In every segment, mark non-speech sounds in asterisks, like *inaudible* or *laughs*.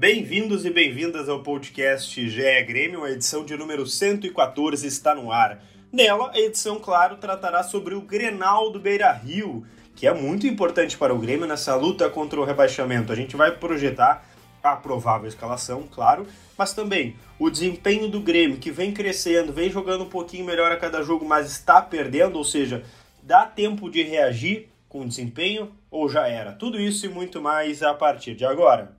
Bem-vindos e bem-vindas ao podcast GE Grêmio, a edição de número 114 está no ar. Nela, a edição, claro, tratará sobre o Grenal do Beira Rio, que é muito importante para o Grêmio nessa luta contra o rebaixamento. A gente vai projetar a provável escalação, claro, mas também o desempenho do Grêmio, que vem crescendo, vem jogando um pouquinho melhor a cada jogo, mas está perdendo, ou seja, dá tempo de reagir com o desempenho ou já era? Tudo isso e muito mais a partir de agora.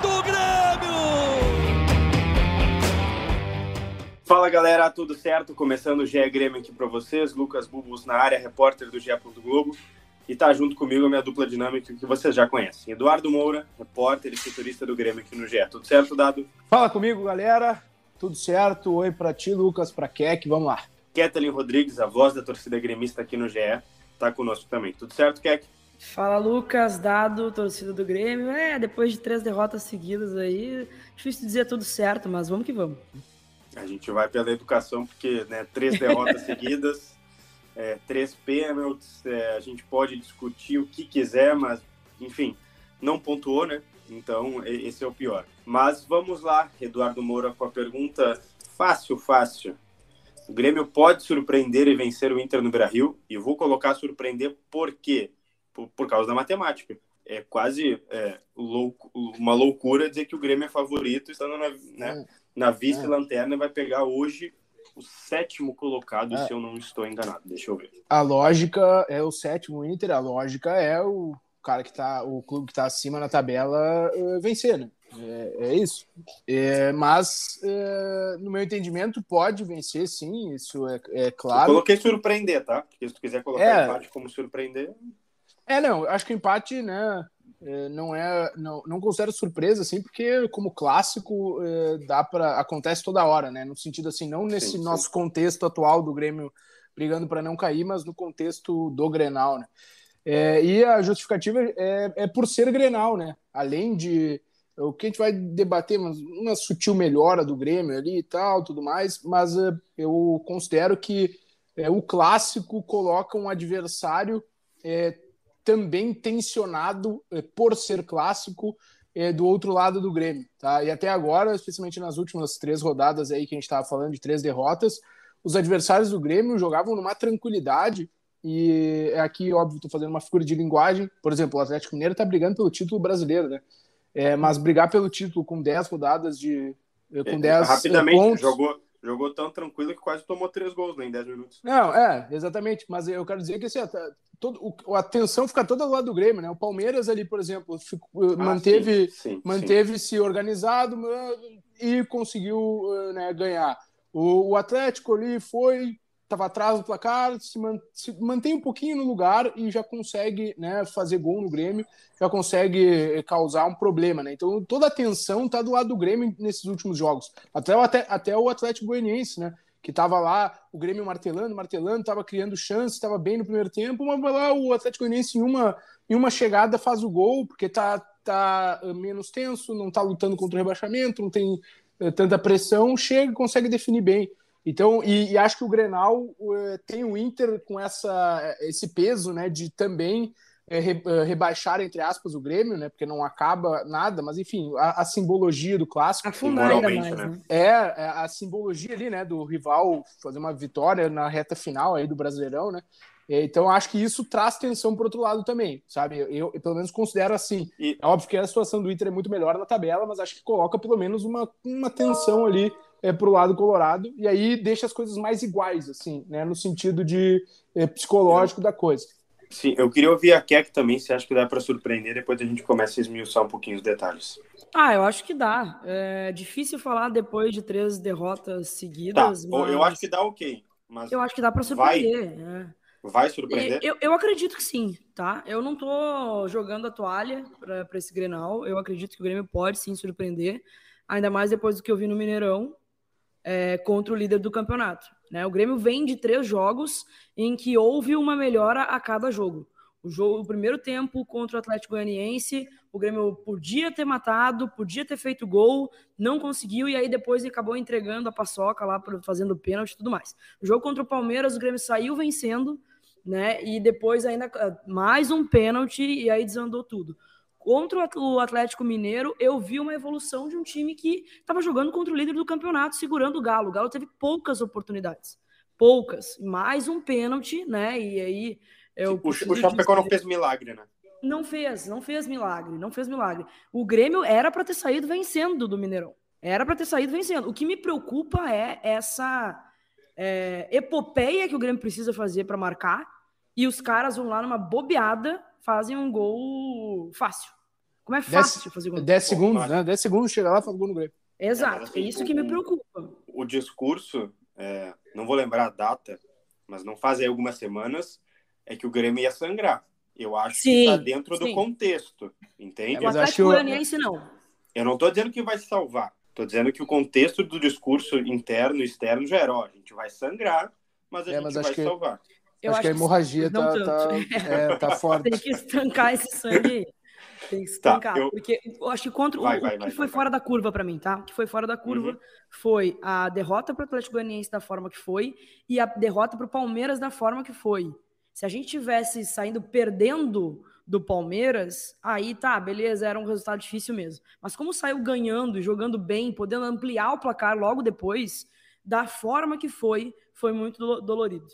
do Grêmio! Fala galera, tudo certo? Começando o GE Grêmio aqui para vocês, Lucas Bubos na área, repórter do GE. Globo, e tá junto comigo a minha dupla dinâmica que vocês já conhecem. Eduardo Moura, repórter e setorista do Grêmio aqui no GE. Tudo certo, Dado? Fala comigo, galera. Tudo certo? Oi para ti, Lucas, para Keck, vamos lá. Kathleen Rodrigues, a voz da torcida gremista aqui no GE, tá conosco também. Tudo certo, Keck? Fala Lucas, dado, torcida do Grêmio. É, depois de três derrotas seguidas aí, difícil dizer tudo certo, mas vamos que vamos. A gente vai pela educação, porque né, três derrotas *laughs* seguidas, é, três pênaltis, é, a gente pode discutir o que quiser, mas, enfim, não pontuou, né? Então, esse é o pior. Mas vamos lá, Eduardo Moura, com a pergunta fácil, fácil. O Grêmio pode surpreender e vencer o Inter no Beira-Rio? E vou colocar surpreender por quê? Por, por causa da matemática. É quase é, louco, uma loucura dizer que o Grêmio é favorito, estando na, né, na vice-lanterna e vai pegar hoje o sétimo colocado, é. se eu não estou enganado. Deixa eu ver. A lógica é o sétimo Inter, a lógica é o cara que tá, o clube que está acima na tabela uh, vencer, né? É, é isso. É, mas, é, no meu entendimento, pode vencer, sim, isso é, é claro. Eu coloquei surpreender, tá? Porque se tu quiser colocar é. empate como surpreender. É, não, acho que o empate, né? É, não é não, não considero surpresa assim porque como clássico é, dá para acontece toda hora né no sentido assim não nesse sim, sim. nosso contexto atual do Grêmio brigando para não cair mas no contexto do Grenal né é, e a justificativa é, é por ser Grenal né além de o que a gente vai debater uma, uma sutil melhora do Grêmio ali e tal tudo mais mas é, eu considero que é, o clássico coloca um adversário é, também tensionado eh, por ser clássico eh, do outro lado do Grêmio, tá? E até agora, especialmente nas últimas três rodadas aí que a gente estava falando de três derrotas, os adversários do Grêmio jogavam numa tranquilidade e é aqui, óbvio, estou fazendo uma figura de linguagem. Por exemplo, o Atlético Mineiro está brigando pelo título brasileiro, né? É, mas brigar pelo título com 10 rodadas de. Eh, com 10 Rapidamente, pontos, jogou, Jogou tão tranquilo que quase tomou três gols né, em 10 minutos. Não, é, exatamente. Mas eu quero dizer que assim, todo, o, a atenção fica toda do lado do Grêmio, né? O Palmeiras ali, por exemplo, fico, ah, manteve, sim, sim, manteve sim. se organizado e conseguiu né, ganhar. O, o Atlético ali foi, estava atrás do placar, se, man, se, mantém um pouquinho no lugar e já consegue né, fazer gol no Grêmio, já consegue causar um problema. Né? Então toda a atenção está do lado do Grêmio nesses últimos jogos. Até, até, até o Atlético Goianiense, né? que estava lá, o Grêmio martelando, martelando, estava criando chance, estava bem no primeiro tempo, mas lá o Atlético Goianiense em uma, em uma chegada faz o gol, porque está tá menos tenso, não está lutando contra o rebaixamento, não tem eh, tanta pressão, chega e consegue definir bem. Então, e, e, acho que o Grenal uh, tem o Inter com essa, esse peso, né, de também uh, re, uh, rebaixar, entre aspas, o Grêmio, né, porque não acaba nada, mas enfim, a, a simbologia do clássico. Afundar ainda mais, né? né? É, é, a simbologia ali, né, do rival fazer uma vitória na reta final aí do Brasileirão, né, então, acho que isso traz tensão para outro lado também, sabe? Eu, eu, pelo menos considero assim. E... É óbvio que a situação do Inter é muito melhor na tabela, mas acho que coloca pelo menos uma, uma tensão ali é, para o lado colorado, e aí deixa as coisas mais iguais, assim, né, no sentido de é, psicológico da coisa. Sim, eu queria ouvir a Keck também, se acha que dá para surpreender, depois a gente começa a esmiuçar um pouquinho os detalhes. Ah, eu acho que dá. É difícil falar depois de três derrotas seguidas. Tá, mas... eu acho que dá ok. Mas eu acho que dá para surpreender. Vai, é. Vai surpreender? Eu, eu acredito que sim, tá? Eu não tô jogando a toalha para esse Grenal. Eu acredito que o Grêmio pode sim surpreender, ainda mais depois do que eu vi no Mineirão é, contra o líder do campeonato. Né? O Grêmio vem de três jogos em que houve uma melhora a cada jogo. O, jogo, o primeiro tempo contra o Atlético Goianiense, o Grêmio podia ter matado, podia ter feito gol, não conseguiu, e aí depois acabou entregando a paçoca lá, fazendo pênalti e tudo mais. O jogo contra o Palmeiras, o Grêmio saiu vencendo, né? E depois ainda ah, mais um pênalti, e aí desandou tudo. Contra o Atlético Mineiro, eu vi uma evolução de um time que estava jogando contra o líder do campeonato, segurando o Galo. O Galo teve poucas oportunidades. Poucas. Mais um pênalti, né? E aí. Eu o, Chapecó não fez milagre, né? Não fez, não fez milagre, não fez milagre. O Grêmio era para ter saído vencendo do Mineirão. Era para ter saído vencendo. O que me preocupa é essa é, epopeia que o Grêmio precisa fazer para marcar e os caras vão lá numa bobeada, fazem um gol fácil. Como é fácil dez, fazer gol. 10 segundos, né? 10 segundos, chega lá e faz gol no Grêmio. Exato, é, assim, é isso que me preocupa. O, discurso, é, não vou lembrar a data, mas não faz aí algumas semanas, é que o Grêmio ia sangrar. Eu acho sim, que está dentro sim. do contexto, entende? É, o Atlético Goianiense não. Eu não estou dizendo que vai se salvar. Estou dizendo que o contexto do discurso interno e externo já era, ó, a gente vai sangrar, mas a é, gente mas vai que... salvar. Eu acho, acho que a hemorragia tá, tá, é, tá *laughs* forte. Tem que estancar esse sangue aí. Tem que tá, estancar. Tá, eu... Porque eu acho que contra vai, o, vai, o que vai, foi fora da curva para mim, tá? O que foi fora da curva uhum. foi a derrota para o Atlético Goianiense da forma que foi e a derrota para o Palmeiras da forma que foi. Se a gente tivesse saindo perdendo do Palmeiras, aí tá, beleza, era um resultado difícil mesmo. Mas como saiu ganhando, jogando bem, podendo ampliar o placar logo depois, da forma que foi, foi muito dolorido.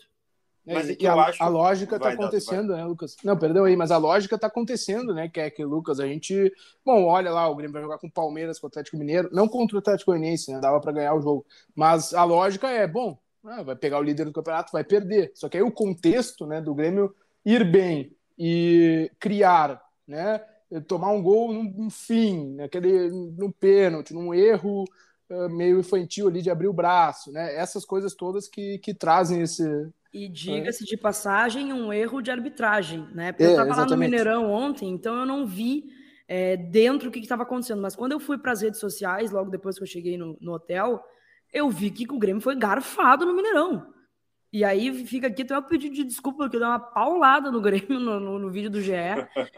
É, mas e a, acho... a, lógica está acontecendo, né, Lucas? Não, perdão aí, mas a lógica está acontecendo, né, que é que, Lucas, a gente... Bom, olha lá, o Grêmio vai jogar com o Palmeiras, com o Atlético Mineiro, não contra o Atlético Goianiense, né, dava para ganhar o jogo, mas a lógica é, bom, ah, vai pegar o líder do campeonato, vai perder, só que aí o contexto, né, do Grêmio ir bem e criar, né, tomar um gol no, fim, naquele, num pênalti, num erro uh, meio infantil ali de abrir o braço, né, essas coisas todas que, que trazem esse e diga-se de passagem, um erro de arbitragem, né? Porque é, eu estava lá no Mineirão ontem, então eu não vi é, dentro o que estava acontecendo. Mas quando eu fui para as redes sociais, logo depois que eu cheguei no, no, hotel, eu vi que o Grêmio foi garfado no Mineirão. E aí fica aqui até um pedido de desculpa, porque eu dei uma paulada no Grêmio no, no, no vídeo do GE,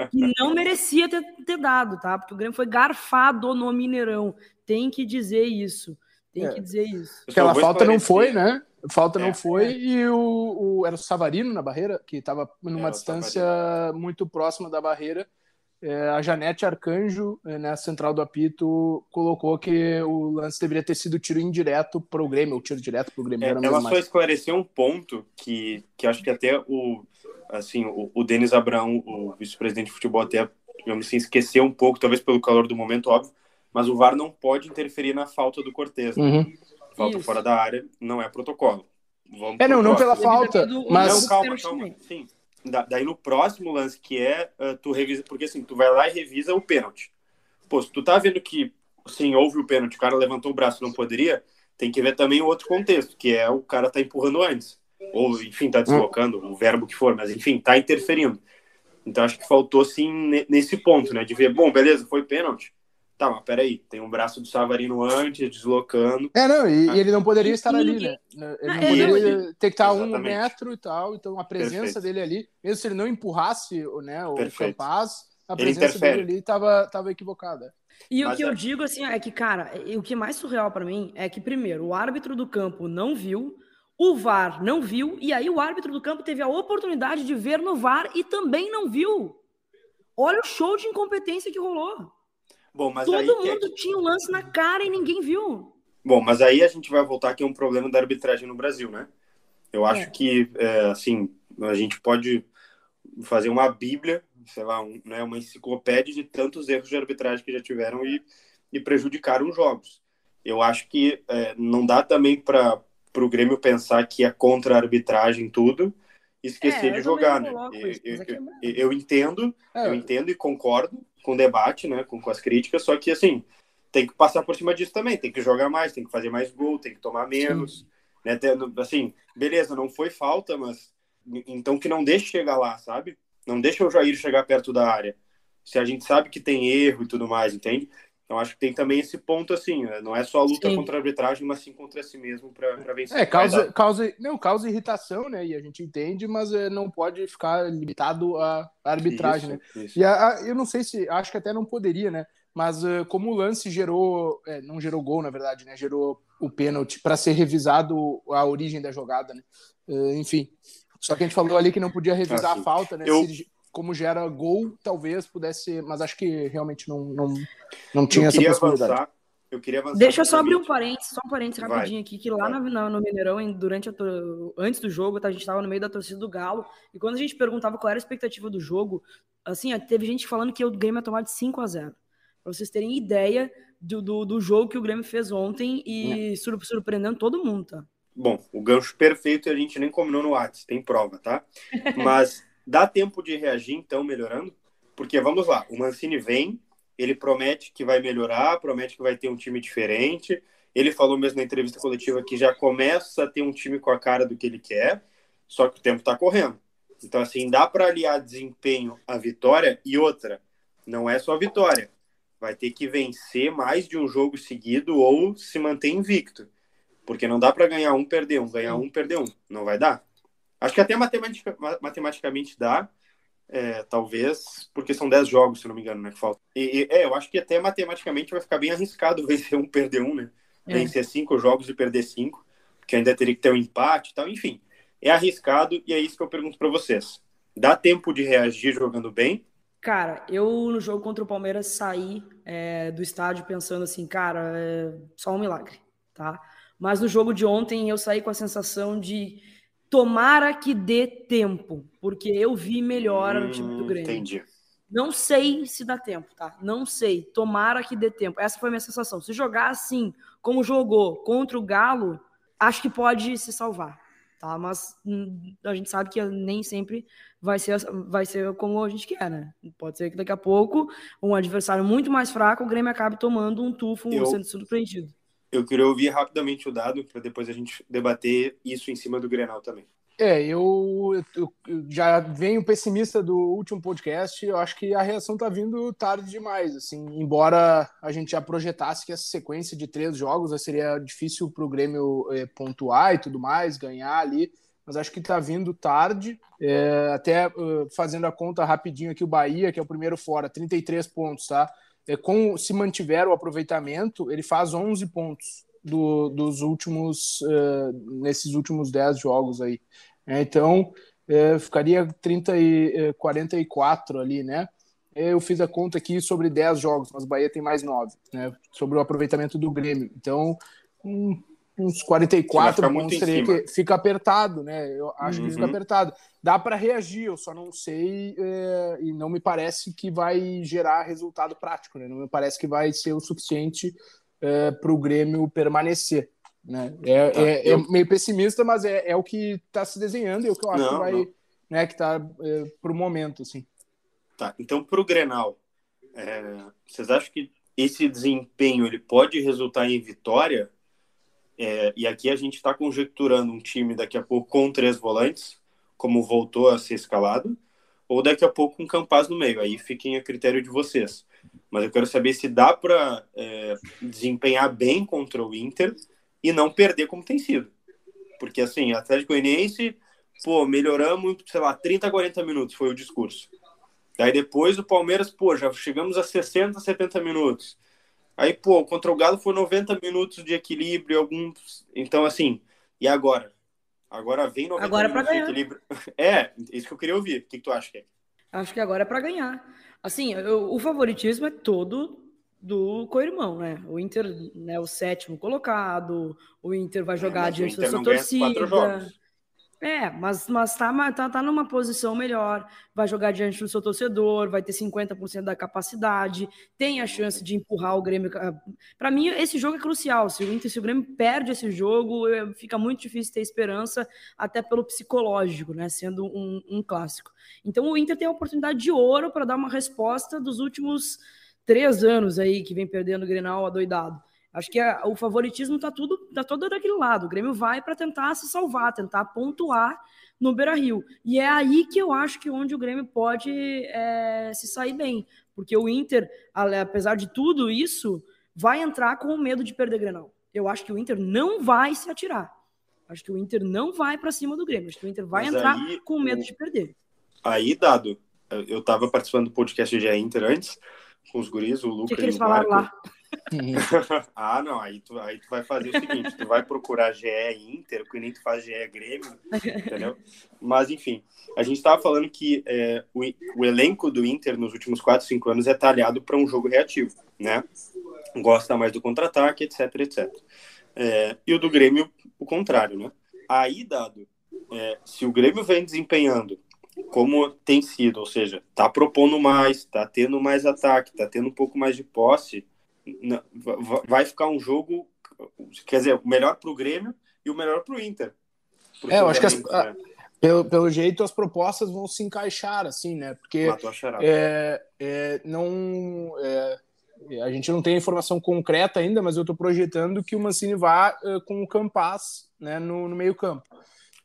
que não merecia ter, ter, dado, tá? Porque o Grêmio foi garfado no Mineirão. Tem que dizer isso. Tem é. que dizer isso. Aquela falta não foi, né? Falta é, não foi, é. e o, o, era o Savarino na barreira, que estava numa é, distância muito próxima da barreira. É, a Janete Arcanjo, é, na central do apito, colocou que o lance deveria ter sido tiro indireto para o Grêmio, ou tiro direto para o Grêmio. É, ela só mais. esclareceu um ponto que, que acho que até o, assim, o, o Denis Abraão, o vice-presidente de futebol, até digamos assim, esqueceu um pouco, talvez pelo calor do momento, óbvio, mas o VAR não pode interferir na falta do Cortez. Né? Uhum falta Isso. fora da área, não é protocolo. Vamos é, não, não pela falta, mas... Não, calma, calma, sim. Da, daí no próximo lance, que é, uh, tu revisa, porque assim, tu vai lá e revisa o pênalti. Pô, se tu tá vendo que, sim, houve o pênalti, o cara levantou o braço não poderia, tem que ver também o outro contexto, que é o cara tá empurrando antes. Ou, enfim, tá deslocando, hum. o verbo que for, mas enfim, tá interferindo. Então acho que faltou, sim, nesse ponto, né, de ver, bom, beleza, foi pênalti, Tá, mas peraí, tem um braço do Savarino antes, deslocando. É, não, e, ah. e ele não poderia estar ali, né? Ele não poderia ter que estar a um metro e tal, então a presença Perfeito. dele ali, mesmo se ele não empurrasse né, o Perfeito. Campaz, a presença dele ali estava tava equivocada. E mas o que é... eu digo assim é que, cara, o que é mais surreal para mim é que, primeiro, o árbitro do campo não viu, o VAR não viu, e aí o árbitro do campo teve a oportunidade de ver no VAR e também não viu. Olha o show de incompetência que rolou. Bom, mas Todo aí, mundo que... tinha um lance na cara e ninguém viu. Bom, mas aí a gente vai voltar que é um problema da arbitragem no Brasil, né? Eu acho é. que, é, assim, a gente pode fazer uma bíblia, sei lá, um, né, uma enciclopédia de tantos erros de arbitragem que já tiveram e, e prejudicaram os jogos. Eu acho que é, não dá também para o Grêmio pensar que é contra a arbitragem tudo e esquecer é, de jogar, né? Eu, eu, é eu, eu, entendo, eu é. entendo e concordo, com debate, né, com, com as críticas, só que assim, tem que passar por cima disso também, tem que jogar mais, tem que fazer mais gol, tem que tomar menos, Sim. né, assim, beleza, não foi falta, mas então que não deixe chegar lá, sabe? Não deixa o Jair chegar perto da área. Se a gente sabe que tem erro e tudo mais, entende? Então acho que tem também esse ponto assim, né? não é só a luta sim. contra a arbitragem, mas sim contra si mesmo para vencer. É, causa, causa, não, causa irritação, né? E a gente entende, mas é, não pode ficar limitado à arbitragem, isso, né? Isso. E a, a, eu não sei se, acho que até não poderia, né? Mas uh, como o lance gerou, é, não gerou gol, na verdade, né? Gerou o pênalti para ser revisado a origem da jogada, né? Uh, enfim, só que a gente falou ali que não podia revisar ah, a falta, né? Eu... Se, como gera gol, talvez pudesse, mas acho que realmente não, não, não tinha essa possibilidade. Avançar, eu queria avançar. Deixa eu só abrir um parênteses, só um parênteses rapidinho aqui, que lá no, no Mineirão, durante a, antes do jogo, tá, a gente estava no meio da torcida do Galo, e quando a gente perguntava qual era a expectativa do jogo, assim, teve gente falando que o Grêmio ia tomar de 5 a 0 Pra vocês terem ideia do, do, do, jogo que o Grêmio fez ontem e é. surpreendendo todo mundo, tá? Bom, o gancho perfeito a gente nem combinou no WhatsApp, tem prova, tá? *laughs* Mas Dá tempo de reagir, então, melhorando? Porque, vamos lá, o Mancini vem, ele promete que vai melhorar, promete que vai ter um time diferente. Ele falou mesmo na entrevista coletiva que já começa a ter um time com a cara do que ele quer, só que o tempo está correndo. Então, assim, dá para aliar desempenho à vitória e outra, não é só vitória. Vai ter que vencer mais de um jogo seguido ou se manter invicto. Porque não dá para ganhar um, perder um, ganhar um, perder um. Não vai dar. Acho que até matematica, matematicamente dá, é, talvez, porque são 10 jogos, se não me engano, né, que falta. E, é, eu acho que até matematicamente vai ficar bem arriscado *laughs* vencer um, perder um, né? É. Vencer cinco jogos e perder cinco, porque ainda teria que ter um empate e tal, enfim. É arriscado e é isso que eu pergunto para vocês. Dá tempo de reagir jogando bem? Cara, eu no jogo contra o Palmeiras saí é, do estádio pensando assim, cara, é só um milagre, tá? Mas no jogo de ontem eu saí com a sensação de Tomara que dê tempo, porque eu vi melhora no time do hum, Grêmio. Entendi. Não sei se dá tempo, tá? Não sei. Tomara que dê tempo. Essa foi a minha sensação. Se jogar assim, como jogou contra o Galo, acho que pode se salvar, tá? Mas hum, a gente sabe que nem sempre vai ser, vai ser como a gente quer, né? Pode ser que daqui a pouco um adversário muito mais fraco, o Grêmio acabe tomando um tufo, eu, sendo surpreendido. Eu queria ouvir rapidamente o dado para depois a gente debater isso em cima do Grenal também. É, eu, eu, já venho pessimista do último podcast. Eu acho que a reação tá vindo tarde demais. Assim, embora a gente já projetasse que essa sequência de três jogos seria difícil para o Grêmio é, pontuar e tudo mais, ganhar ali. Mas acho que tá vindo tarde. É, até uh, fazendo a conta rapidinho aqui, o Bahia, que é o primeiro fora, 33 pontos, tá? É, com, se mantiver o aproveitamento, ele faz 11 pontos do, dos últimos, uh, nesses últimos 10 jogos aí. É, então, é, ficaria 30 e 44 ali, né? Eu fiz a conta aqui sobre 10 jogos, mas o Bahia tem mais 9, né? Sobre o aproveitamento do Grêmio. Então, um, uns 44 pontos teria que fica apertado, né? Eu acho uhum. que fica uhum. apertado. Dá para reagir, eu só não sei é, e não me parece que vai gerar resultado prático, né? Não me parece que vai ser o suficiente é, para o Grêmio permanecer. Né? É, tá, é, é eu... meio pessimista, mas é, é o que está se desenhando e é o que eu acho não, que vai, não. né, que está é, para o momento, assim. Tá, então para o Grenal, é, vocês acham que esse desempenho ele pode resultar em vitória? É, e aqui a gente está conjecturando um time daqui a pouco com três volantes, como voltou a ser escalado, ou daqui a pouco um Campaz no meio. Aí fiquem a critério de vocês. Mas eu quero saber se dá para é, desempenhar bem contra o Inter e não perder como tem sido. Porque assim, Atlético Goianiense, pô, melhoramos, sei lá, 30, 40 minutos foi o discurso. Daí depois o Palmeiras, pô, já chegamos a 60, 70 minutos. Aí, pô, contra o Galo foi 90 minutos de equilíbrio, alguns. Então, assim, e agora? Agora vem 90 agora é minutos de equilíbrio. *laughs* É, isso que eu queria ouvir. O que, que tu acha, que é? Acho que agora é para ganhar. Assim, eu, o favoritismo é todo do co-irmão, né? O Inter, né, o sétimo colocado, o Inter vai é, jogar é, diante da sua torcida. É, mas, mas tá, tá, tá numa posição melhor, vai jogar diante do seu torcedor, vai ter 50% da capacidade, tem a chance de empurrar o Grêmio. Para mim, esse jogo é crucial. Se o Inter, se o Grêmio perde esse jogo, fica muito difícil ter esperança, até pelo psicológico, né? Sendo um, um clássico. Então o Inter tem a oportunidade de ouro para dar uma resposta dos últimos três anos aí que vem perdendo o Grenal adoidado. Acho que a, o favoritismo tá tudo tá todo daquele lado. O Grêmio vai para tentar se salvar, tentar pontuar no Beira-Rio. E é aí que eu acho que onde o Grêmio pode é, se sair bem, porque o Inter, apesar de tudo isso, vai entrar com o medo de perder Grenal. Eu acho que o Inter não vai se atirar. Acho que o Inter não vai para cima do Grêmio. Acho que o Inter vai Mas entrar aí, com medo de perder. Aí, dado, eu estava participando do podcast de Inter antes, com os guris, o Lucas. O que, que eles falaram lá? *laughs* ah, não, aí tu, aí tu vai fazer o seguinte: tu vai procurar GE Inter, que nem tu faz GE Grêmio, entendeu? Mas, enfim, a gente estava falando que é, o, o, elenco do Inter nos últimos 4, 5 anos é talhado para um jogo reativo, né? Gosta mais do contra-ataque, etc, etc. É, e o do Grêmio, o contrário, né? Aí, dado, é, se o Grêmio vem desempenhando como tem sido, ou seja, tá propondo mais, tá tendo mais ataque, tá tendo um pouco mais de posse, vai ficar um jogo, quer dizer, o melhor para o Grêmio e o melhor para o Inter. É, eu acho que as, né? pelo, pelo jeito as propostas vão se encaixar, assim, né? Porque é, é, não, é, a gente não tem informação concreta ainda, mas eu estou projetando que o Mancini vá uh, com o Campas né, no, no meio campo.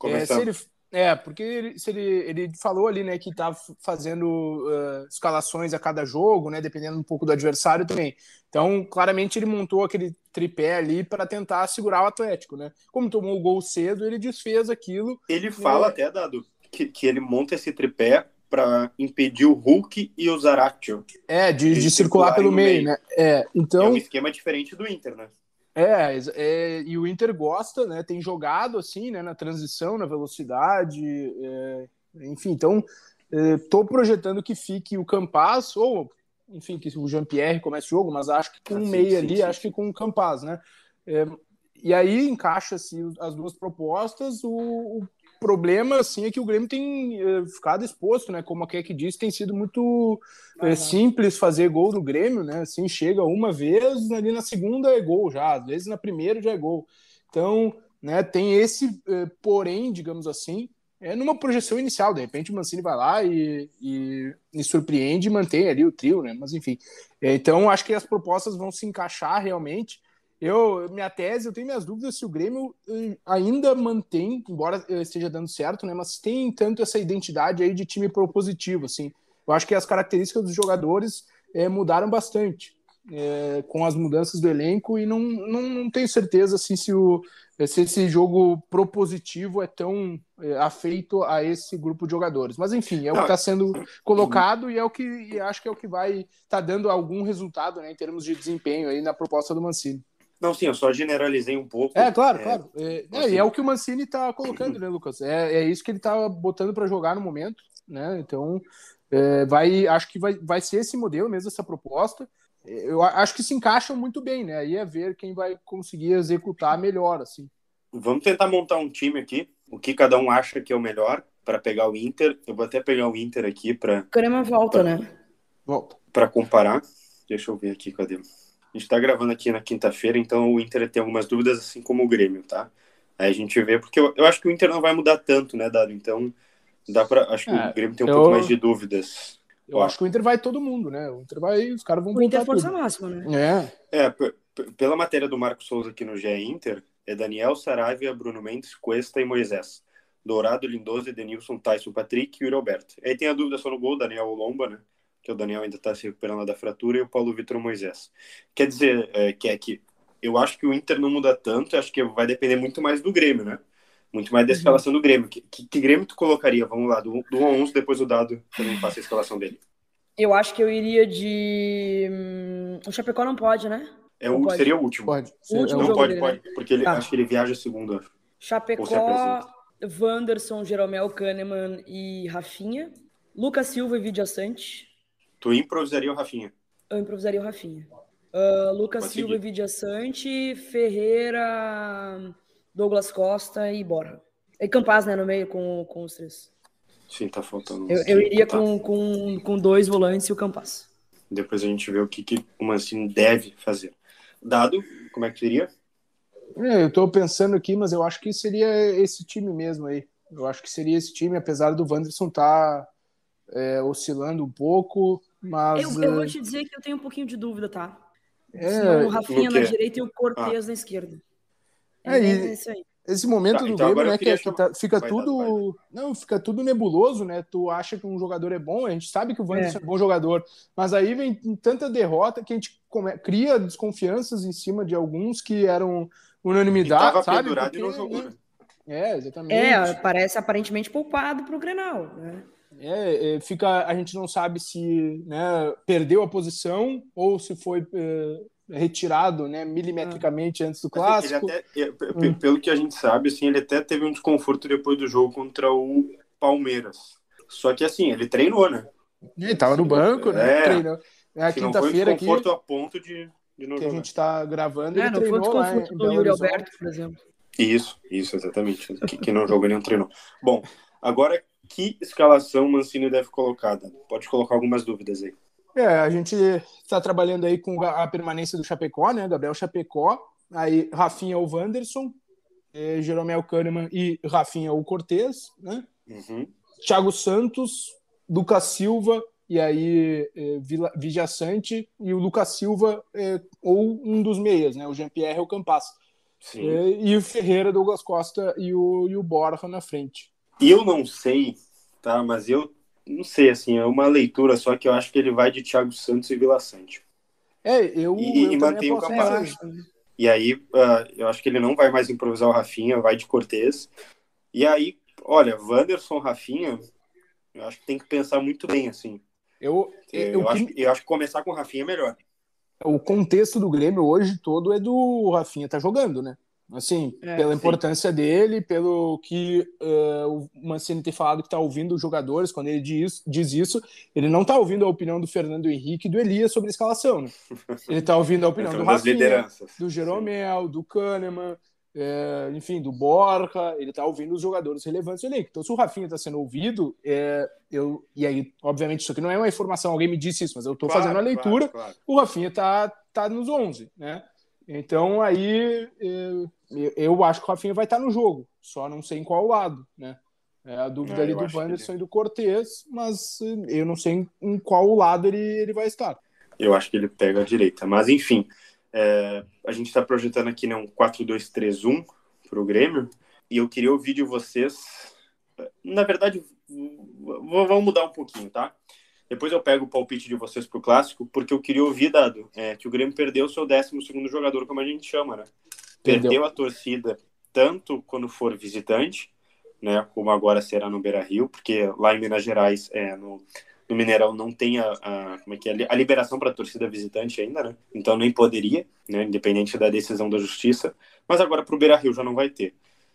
É, se ele, é, porque ele, se ele, ele falou ali, né, que tá fazendo uh, escalações a cada jogo, né, dependendo um pouco do adversário também. Então, claramente ele montou aquele tripé ali para tentar segurar o Atlético, né? Como tomou o gol cedo, ele desfez aquilo. Ele fala né? até, Dado, que, que ele monta esse tripé para impedir o Hulk e o Zaratio. É, de, de, de circular pelo meio, meio, né? É, então... É um esquema diferente do Inter, né? É, é, e o Inter gosta, né? Tem jogado assim, né? Na transição, na velocidade, é, enfim. Então, estou é, projetando que fique o Campas ou, enfim, que o Jean Pierre comece o jogo, mas acho que com um meio ali, sim. acho que com o Campas, né? É, e aí encaixa-se as duas propostas. O, o, problema, assim, é que o Grêmio tem é, ficado exposto, né? Como a Keck disse, tem sido muito é, simples fazer gol no Grêmio, né? Assim, chega uma vez, ali na segunda é gol já, às vezes na primeira já é gol. Então, né, tem esse é, porém, digamos assim, é numa projeção inicial, de repente o Mancini vai lá e, e, e surpreende e mantém ali o trio, né? Mas enfim, então acho que as propostas vão se encaixar realmente eu, minha tese, eu tenho minhas dúvidas se o Grêmio eh, ainda mantém, embora eh, esteja dando certo, né? Mas tem tanto essa identidade aí de time propositivo, assim. Eu acho que as características dos jogadores é, mudaram bastante é, com as mudanças do elenco e não, não, não, tenho certeza assim, se, o, se esse jogo propositivo é tão é, afeito a esse grupo de jogadores. Mas enfim, é o que está sendo colocado e é o que e acho que é o que vai estar tá dando algum resultado né, em termos de desempenho aí na proposta do Mancini. Não, sim, eu só generalizei um pouco. É, claro, é, claro. É, é, e é o que o Mancini está colocando, né, Lucas? É, é isso que ele está botando para jogar no momento, né? Então, é, vai, acho que vai, vai ser esse modelo mesmo, essa proposta. Eu acho que se encaixam muito bem, né? Aí é ver quem vai conseguir executar melhor, assim. Vamos tentar montar um time aqui, o que cada um acha que é o melhor para pegar o Inter. Eu vou até pegar o Inter aqui para. Crema volta, pra, né? Volta. Para comparar. Deixa eu ver aqui, cadê? A gente está gravando aqui na quinta-feira, então o Inter tem algumas dúvidas, assim como o Grêmio, tá? Aí a gente vê, porque eu, eu acho que o Inter não vai mudar tanto, né, Dado? Então, dá para acho que é, o Grêmio tem um eu, pouco mais de dúvidas. Eu Ó. acho que o Inter vai todo mundo, né? O Inter vai, os caras vão O Inter é força tudo. máxima, né? É. É, pela matéria do Marco Souza aqui no GE Inter, é Daniel, Saravia, Bruno Mendes, Cuesta e Moisés. Dourado, Lindoso, Edenilson, Tyson, Patrick e o Roberto. Aí tem a dúvida só no gol, Daniel Lomba, né? Que o Daniel ainda está se recuperando da fratura, e o Paulo Vitor Moisés. Quer dizer, é, que é que eu acho que o Inter não muda tanto, acho que vai depender muito mais do Grêmio, né? Muito mais da uhum. escalação do Grêmio. Que, que, que, Grêmio tu colocaria? Vamos lá, do, do 1 a 11, depois o Dado também passa a escalação dele. Eu acho que eu iria de... Hum, o Chapecó não pode, né? É o, seria o último. Pode. O último não pode, dele, pode, né? porque ele, tá. acho que ele viaja segunda. Chapecó, Wanderson, Jeromel Kahneman e Rafinha. Lucas Silva e Vidia Sante. Tu improvisaria o Rafinha? Eu improvisaria o Rafinha. Uh, Lucas Pode Silva e Vidia Sante, Ferreira, Douglas Costa e Borra. E Campaz, né, no meio com, com os três. Sim, tá faltando. Eu, eu iria com, com, com dois volantes e o Campaz. Depois a gente vê o que, que o Mancini deve fazer. Dado, como é que seria? É, eu tô pensando aqui, mas eu acho que seria esse time mesmo aí. Eu acho que seria esse time, apesar do Wanderson estar tá, é, oscilando um pouco. Mas, eu, eu vou eh, te dizer que eu tenho um pouquinho de dúvida, tá? É, o Rafinha na direita e o Cortez ah. na esquerda. É, é, é isso aí. Esse momento tá, do então Grêmio, né, que, é que tá, fica tudo, não, fica tudo nebuloso, né? Tu acha que um jogador é bom, a gente sabe que o Wanderson é, é bom jogador, mas aí vem tanta derrota que a gente come, cria desconfianças em cima de alguns que eram unanimidade, e sabe? Porque, e não jogou, né? É, exatamente. É, parece aparentemente poupado para o Grenal, né? É, é, fica, a gente não sabe se né, perdeu a posição ou se foi é, retirado né, milimetricamente antes do clássico. Até, hum. Pelo que a gente sabe, assim, ele até teve um desconforto depois do jogo contra o Palmeiras. Só que assim, ele treinou, né? Ele tava no banco, né? É, treinou. É a quinta-feira aqui. desconforto a ponto de, de não que jogar. a gente está gravando, é, ele não treinou foi lá em do Yuri Alberto, por exemplo. Isso, isso, exatamente. que, que não jogou nem treinou. Bom, agora que escalação o Mancini deve colocar? Pode colocar algumas dúvidas aí. É, a gente está trabalhando aí com a permanência do Chapecó, né? Gabriel Chapecó, aí Rafinha o Wanderson, é, Jeromel Kahneman e Rafinha o Cortez, né? Uhum. Thiago Santos, Lucas Silva e aí é, Sante e o Lucas Silva é, ou um dos meias, né? O Jean-Pierre ou o Campas. É, e o Ferreira, Douglas Costa e o, e o Borja na frente. Eu não sei, tá? Mas eu não sei, assim, é uma leitura só que eu acho que ele vai de Thiago Santos e Vila Sante. É, eu. E, eu e mantém o Campaz. E aí, uh, eu acho que ele não vai mais improvisar o Rafinha, vai de Cortez. E aí, olha, Wanderson, Rafinha, eu acho que tem que pensar muito bem, assim. Eu, eu, eu, acho, eu acho que começar com o Rafinha é melhor. O contexto do Grêmio hoje todo é do Rafinha tá jogando, né? Assim, é, pela importância sim. dele, pelo que uh, o Mancini tem falado que está ouvindo os jogadores, quando ele diz, diz isso, ele não está ouvindo a opinião do Fernando Henrique e do Elias sobre a escalação, né? *laughs* Ele está ouvindo a opinião do Rafinha, do Jeromel, sim. do Kahneman, é, enfim, do Borja, ele está ouvindo os jogadores relevantes do elenco. Então, se o Rafinha está sendo ouvido, é, eu, e aí, obviamente, isso aqui não é uma informação, alguém me disse isso, mas eu estou claro, fazendo a leitura, claro, claro. o Rafinha está tá nos 11, né? Então, aí, é, eu acho que o Rafinha vai estar no jogo, só não sei em qual lado, né? É a dúvida é, ali do Wanderson ele... e do Cortez, mas eu não sei em qual lado ele, ele vai estar. Eu acho que ele pega a direita, mas enfim, é, a gente está projetando aqui né, um 4-2-3-1 para o Grêmio, e eu queria ouvir de vocês. Na verdade, vamos mudar um pouquinho, tá? Depois eu pego o palpite de vocês para o clássico, porque eu queria ouvir, Dado, é, que o Grêmio perdeu o seu 12 jogador, como a gente chama, né? Perdeu a torcida tanto quando for visitante, né, como agora será no Beira Rio, porque lá em Minas Gerais, é, no, no Mineirão, não tem a, a, como é que é, a liberação para a torcida visitante ainda, né? Então nem poderia, né, independente da decisão da justiça, mas agora para o Beira Rio já não vai ter.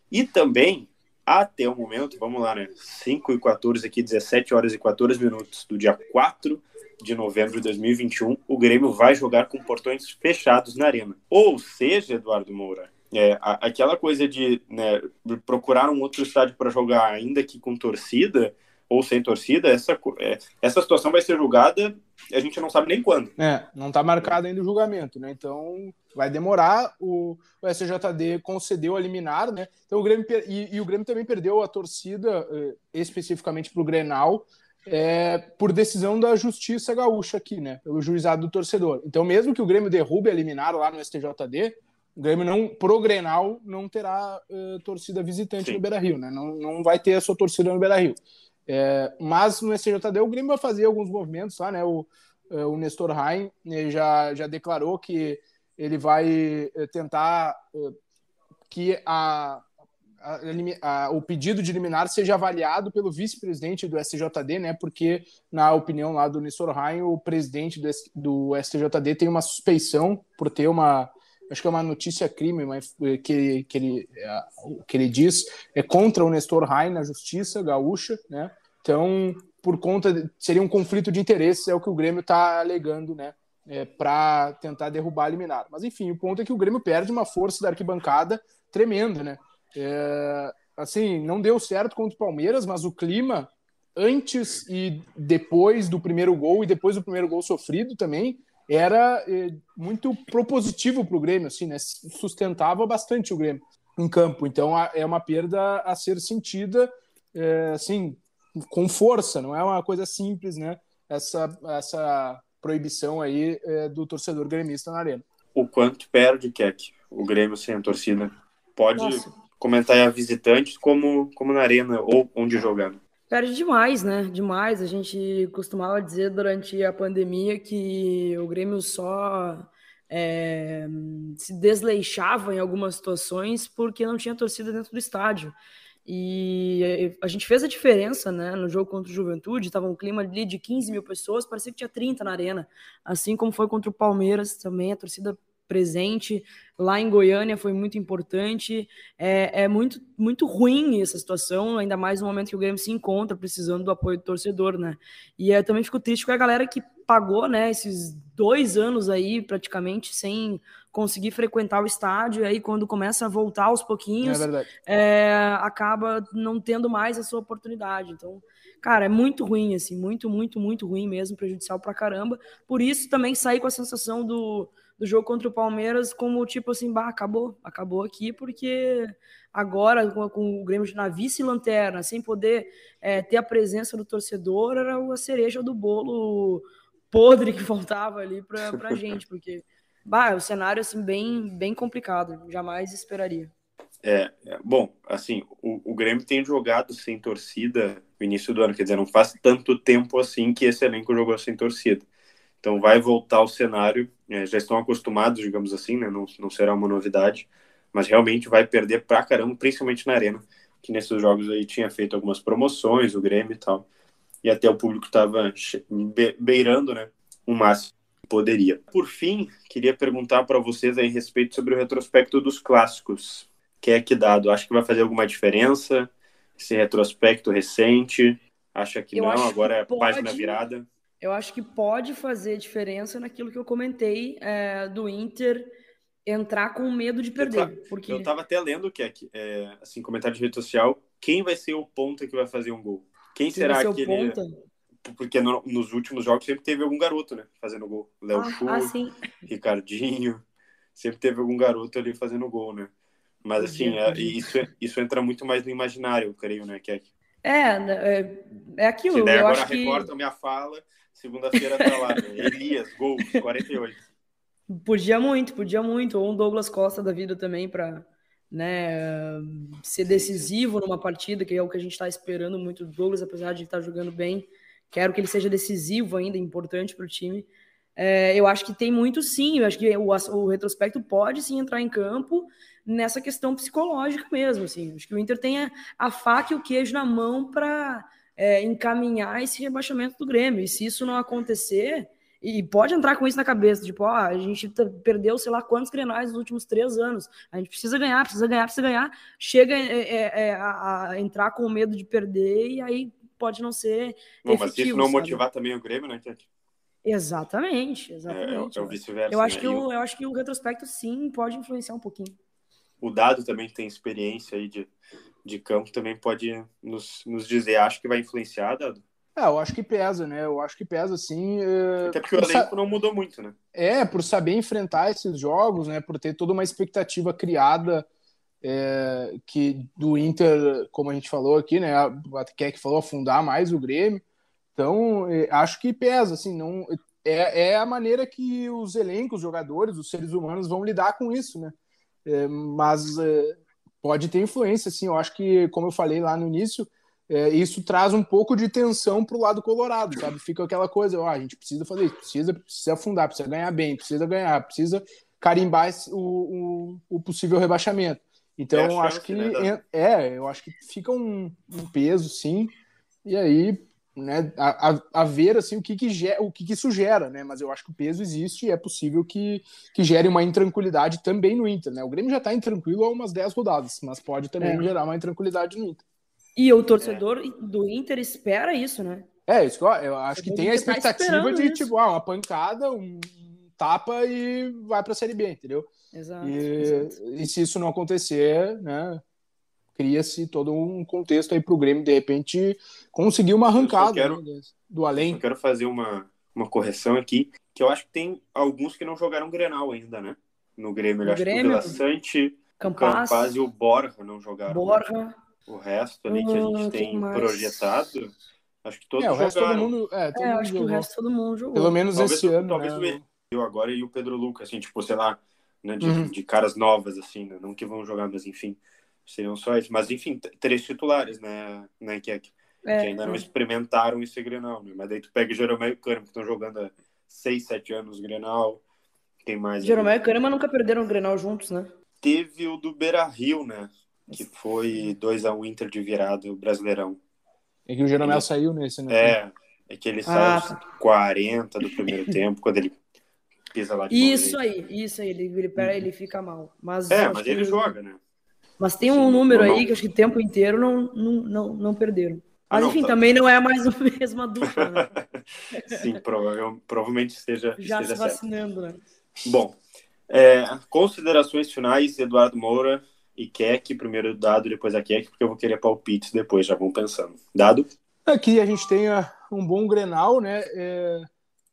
E também, até o momento, vamos lá, né? 5 e 14 aqui, 17 horas e 14 minutos do dia 4 de novembro de 2021, o Grêmio vai jogar com portões fechados na arena. Ou seja, Eduardo Moura, é, a, aquela coisa de né, procurar um outro estádio para jogar, ainda que com torcida ou sem torcida, essa, é, essa situação vai ser julgada a gente não sabe nem quando. É, não está marcado ainda o julgamento, né? Então vai demorar. O, o SJD concedeu a liminar, né? Então o Grêmio e, e o Grêmio também perdeu a torcida eh, especificamente para o Grenal é, por decisão da Justiça Gaúcha aqui, né? Pelo juizado do torcedor. Então, mesmo que o Grêmio derrube a liminar lá no STJD, o Grêmio não, pro Grenal, não terá uh, torcida visitante Sim. no Beira Rio, né? Não, não vai ter a sua torcida no Beira Rio. É, mas no STJD o Grêmio vai fazer alguns movimentos lá, né? O, uh, o Nestor Rain já, já declarou que ele vai uh, tentar que a, a, a, o pedido de liminar seja avaliado pelo vice-presidente do STJD, né? Porque, na opinião lá do Nestor Rain, o presidente do, do STJD tem uma suspeição por ter uma. Acho que é uma notícia crime, mas eh, que, que, ele, é, que ele diz é contra o Nestor Rain na justiça gaúcha, né? Então, por conta. De, seria um conflito de interesses, é o que o Grêmio está alegando, né? É, para tentar derrubar a liminar. Mas enfim, o ponto é que o Grêmio perde uma força da arquibancada tremenda, né? É, assim, não deu certo contra o Palmeiras, mas o clima antes e depois do primeiro gol e depois do primeiro gol sofrido também era é, muito propositivo para o Grêmio, assim, né? Sustentava bastante o Grêmio em campo. Então é uma perda a ser sentida, é, assim, com força. Não é uma coisa simples, né? Essa essa proibição aí é, do torcedor gremista na arena. O quanto perde, Keck, o Grêmio sem a torcida? Pode Nossa. comentar a visitantes como, como na arena ou onde jogando. Perde demais, né? Demais. A gente costumava dizer durante a pandemia que o Grêmio só é, se desleixava em algumas situações porque não tinha torcida dentro do estádio. E a gente fez a diferença né, no jogo contra o Juventude, estava um clima ali de 15 mil pessoas, parecia que tinha 30 na arena, assim como foi contra o Palmeiras também, a torcida presente lá em Goiânia foi muito importante. É, é, muito, muito ruim essa situação, ainda mais no momento que o Grêmio se encontra precisando do apoio do torcedor, né? E eu também fico triste com a galera que pagou, né, esses dois anos aí praticamente sem conseguir frequentar o estádio, e aí quando começa a voltar aos pouquinhos, é é, acaba não tendo mais a sua oportunidade. Então, cara, é muito ruim, assim, muito, muito, muito ruim mesmo, prejudicial pra caramba. Por isso também sair com a sensação do do jogo contra o Palmeiras como tipo assim, bah, acabou, acabou aqui, porque agora com, com o Grêmio na vice-lanterna, sem poder é, ter a presença do torcedor, era a cereja do bolo podre que *laughs* faltava ali para a *laughs* gente, porque bah, é um cenário assim bem, bem complicado, jamais esperaria. É, é, bom, assim, o, o Grêmio tem jogado sem torcida no início do ano, quer dizer, não faz tanto tempo assim que esse elenco jogou sem torcida. Então vai voltar o cenário, é, já estão acostumados, digamos assim, né? não, não será uma novidade, mas realmente vai perder pra caramba, principalmente na arena, que nesses jogos aí tinha feito algumas promoções, o Grêmio e tal, e até o público estava beirando, né, o máximo que poderia. Por fim, queria perguntar para vocês aí a respeito sobre o retrospecto dos clássicos, que é que dado, acho que vai fazer alguma diferença esse retrospecto recente? Acha que Eu não, agora é pode... página virada? Eu acho que pode fazer diferença naquilo que eu comentei é, do Inter entrar com medo de perder. Eu, porque... eu tava até lendo que é, assim, comentário de rede social, quem vai ser o ponta que vai fazer um gol? Quem, quem será que ele... Ponta? Porque no, nos últimos jogos sempre teve algum garoto, né, fazendo gol. Léo ah, Chu, ah, Ricardinho, sempre teve algum garoto ali fazendo gol, né? Mas assim, é, isso, isso entra muito mais no imaginário, eu creio, né, Keck? É, né, é, é aquilo. Se der, eu agora acho recorta que... minha fala Segunda-feira tá lá. Né? Elias, gol, 48. Podia muito, podia muito. Ou um Douglas Costa da vida também para né, ser decisivo numa partida, que é o que a gente está esperando muito do Douglas, apesar de estar tá jogando bem. Quero que ele seja decisivo ainda, importante para o time. É, eu acho que tem muito sim, eu acho que o, o, retrospecto pode sim entrar em campo nessa questão psicológica mesmo. Assim. Acho que o Inter tem a, a faca e o queijo na mão para é, encaminhar esse rebaixamento do Grêmio. E se isso não acontecer, e pode entrar com isso na cabeça, tipo, ó, a gente tá, perdeu sei lá quantos grenais nos últimos três anos, a gente precisa ganhar, precisa ganhar, precisa ganhar, chega é, é, é a, a, entrar com medo de perder e aí pode não ser Bom, efetivo, Mas isso não sabe? motivar também o Grêmio, né, Tete? Exatamente, exatamente. É, é o vice-versa. Eu, acho né? que o, eu acho que o retrospecto, sim, pode influenciar um pouquinho. O Dado também tem experiência aí de de campo também pode nos, nos dizer. Acho que vai influenciar, Dado? É, eu acho que pesa, né? Eu acho que pesa, sim. É... Até porque o elenco sa... não mudou muito, né? É, por saber enfrentar esses jogos, né? Por ter toda uma expectativa criada é, que do Inter, como a gente falou aqui, né? Quer que falou afundar mais o Grêmio. Então, é, acho que pesa, assim, não é, é a maneira que os elencos, os jogadores, os seres humanos vão lidar com isso, né? É, mas pode ter influência, sim. Eu acho que, como eu falei lá no início, é, isso traz um pouco de tensão para o lado colorado, sabe? Fica aquela coisa, ó, a gente precisa fazer isso, precisa, precisa afundar, precisa ganhar bem, precisa ganhar, precisa carimbar esse, o, o, o, possível rebaixamento. Então, é acho que né, é, eu acho que fica um, um peso, sim. E aí né, a, a, ver assim o que que, o que que isso gera, né? Mas eu acho que o peso existe e é possível que, que gere uma intranquilidade também no Inter, né? O Grêmio já está intranquilo há umas 10 rodadas, mas pode também é. gerar uma intranquilidade no Inter. E o torcedor é. do Inter espera isso, né? É, isso eu acho que tem a tá expectativa tá de isso. tipo, ah, uma pancada, um tapa e vai para a Série B, entendeu? Exato, e, exato. e se isso não acontecer, né? Cria-se todo um contexto aí para o Grêmio, de repente, conseguir uma arrancada quero, né, do além. Eu quero fazer uma, uma correção aqui, que eu acho que tem alguns que não jogaram Grenal ainda, né? No Grêmio. Eu acho Grêmio, que o Vila Sante, Campaz, o e o Borja não jogaram. Borja. O resto ali que a gente hum, tem projetado, Acho que todos é, o resto todo mundo, é, todo é, mundo acho jogou. que o resto todo mundo jogou. Pelo menos talvez, esse ano, Talvez né? o agora e o Pedro Lucas, assim, tipo, sei lá, né, de, Uhum. de caras novas, assim, né? Não que vão jogar, mas enfim, seriam só isso. Mas enfim, três titulares, né, né que, que É, ainda não é. experimentaram esse Grenal, né? Mas daí tu pega o Jeromel e o Kahneman, que estão jogando há seis, sete anos o Grenal. Quem mais? Jeromel e Kahneman nunca perderam o Grenal juntos, né? Teve o do Beira-Rio, né? Que foi 2x1 Inter de virada, o Brasileirão. É que o Jeromel saiu nesse, né? É, é que ele saiu Ah, aos 40 do primeiro *laughs* tempo, quando ele pisa lá de Isso aí, isso aí. Ele, ele, ele fica mal. Mas, É, mas que- ele joga, né? Mas tem Sim, um número normal. aí que acho que o tempo inteiro não, não, não, não perderam. Ah, Mas não, enfim, tá. também não é mais *laughs* a mesma dupla, né? *laughs* Sim, provavelmente, provavelmente esteja, Já esteja se certo. vacinando, né? Bom, é, considerações finais, Eduardo Moura e Keck, primeiro dado, depois a Keck, porque eu vou querer palpites depois, já vão pensando. Dado? Aqui a gente tem ah, um bom Grenal, né? É,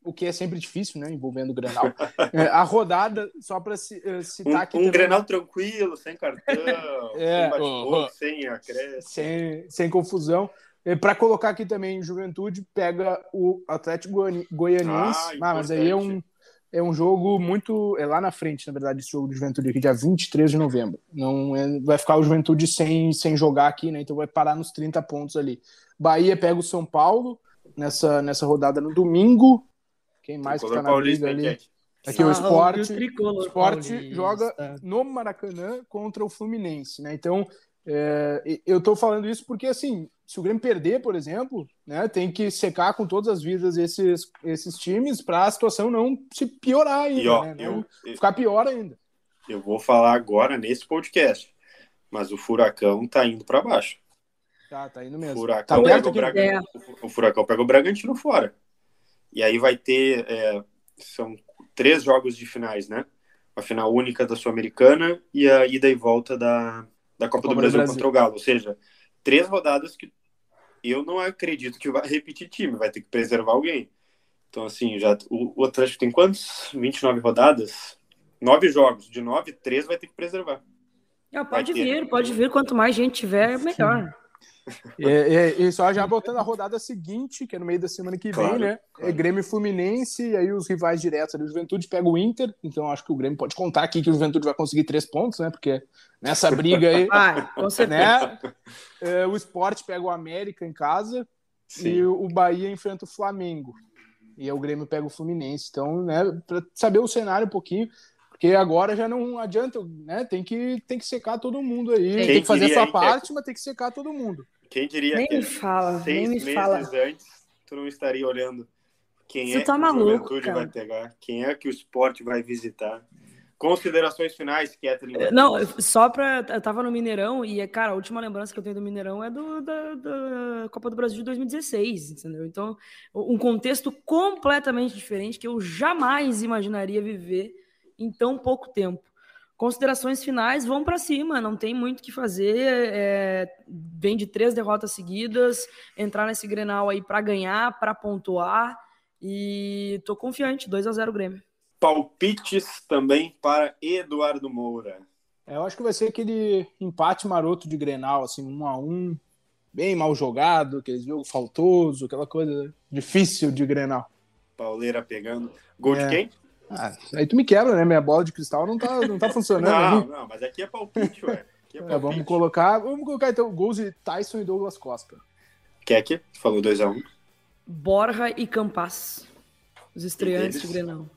o que é sempre difícil, né? Envolvendo o Grenal. *laughs* É, a rodada, só para citar Um, aqui um também, Grenal tranquilo, sem cartão, *laughs* É, sem bate-boca, sem acréscimo. sem, sem confusão. para colocar aqui também, Juventude pega o Atlético Goiani- Goianiense. Ah, Ah, mas aí é um, é um jogo muito. É lá na frente, na verdade, esse jogo do Juventude aqui, dia 23 de novembro. Não é- vai ficar o Juventude sem, sem jogar aqui, né? Então vai parar nos 30 pontos ali. Bahia pega o São Paulo nessa, nessa rodada no domingo. Quem mais que Tricolor tá na paulista, briga ali? Aqui Sport. o tricolor O Sport paulista. joga no Maracanã contra o Fluminense, né? Então, é, eu tô falando isso porque, assim, se o Grêmio perder, por exemplo, né, tem que secar com todas as vidas esses, esses times para a situação não se piorar ainda, E ó, né? Eu, ficar pior ainda. eu vou falar agora nesse podcast, mas o Furacão tá indo para baixo. Tá, tá indo mesmo. Furacão, Tá pega o, É. o Furacão pega o Bragantino fora. E aí vai ter. é, são três jogos de finais, né? A final única da Sul-Americana e a ida e volta da, da Copa, do, Brasil contra o Galo. Ou seja, três rodadas que eu não acredito que vai *laughs* repetir time, vai ter que preservar alguém. Então, assim, já o, o Atlético tem quantos? 29 rodadas? Nove jogos. De nove, três vai ter que preservar. Ah, pode ter. vir, pode vir. Quanto mais gente tiver, melhor. É, é, e só já botando a rodada seguinte, que é no meio da semana que Claro, vem, né? claro. É Grêmio e Fluminense, e aí os rivais diretos ali. O Juventude pega o Inter, então acho que o Grêmio pode contar aqui que o Juventude vai conseguir três pontos, né? Porque nessa briga aí. Vai, com certeza. né? É, o Sport pega o América em casa Sim. e o Bahia enfrenta o Flamengo. E aí o Grêmio pega o Fluminense. Então, né, para saber o cenário um pouquinho, porque agora já não adianta, né? Tem que, tem que secar todo mundo aí. Quem tem que fazer a sua parte, mas tem que secar todo mundo. Quem diria Nem que me fala, seis nem me meses fala. antes tu não estaria olhando quem Você é tá que maluco, o Juventude cara. vai pegar, quem é que o esporte vai visitar. Considerações finais, Kathleen. Não, só pra. Eu tava no Mineirão e, cara, a última lembrança que eu tenho do Mineirão é do, da, da Copa do Brasil de 2016, entendeu? Então, um contexto completamente diferente que eu jamais imaginaria viver em tão pouco tempo. Considerações finais, vão pra cima, não tem muito o que fazer. é, vem de três derrotas seguidas, entrar nesse Grenal aí pra ganhar, pra pontuar. E tô confiante, 2 a 0 Grêmio. Palpites também para Eduardo Moura. É, eu acho que vai ser aquele empate maroto de Grenal, assim, um a um, bem mal jogado, aquele jogo faltoso, aquela coisa difícil de Grenal. Pauleira pegando. Gol É. de quem? Ah, aí tu me quebra, né? Minha bola de cristal não tá, não tá *laughs* funcionando. Não, ali. não, mas aqui é palpite, ué. Aqui é É, palpite. vamos colocar, vamos colocar então gols de Tyson e Douglas Costa. Keck, falou 2x1. Borja e Campas, os estreantes de Grenal.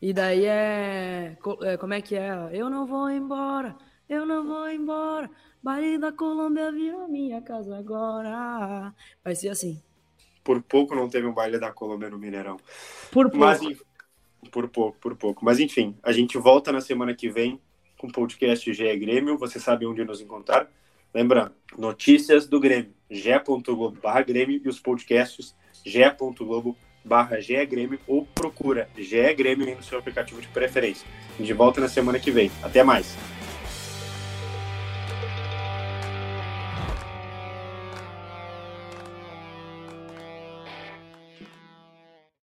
E daí é, é, Como é que é? Eu não vou embora, eu não vou embora. Baile da Colômbia virou minha casa agora. Vai ser assim. Por pouco não teve um baile da Colômbia no Mineirão. Por pouco. Mas, por pouco, por pouco. Mas enfim, a gente volta na semana que vem com o podcast GE Grêmio. Você sabe onde nos encontrar. Lembrando, notícias do Grêmio, ge.globo barra Grêmio e os podcasts ge.globo barra GE Grêmio ou procura GE Grêmio no seu aplicativo de preferência. A gente volta na semana que vem. Até mais.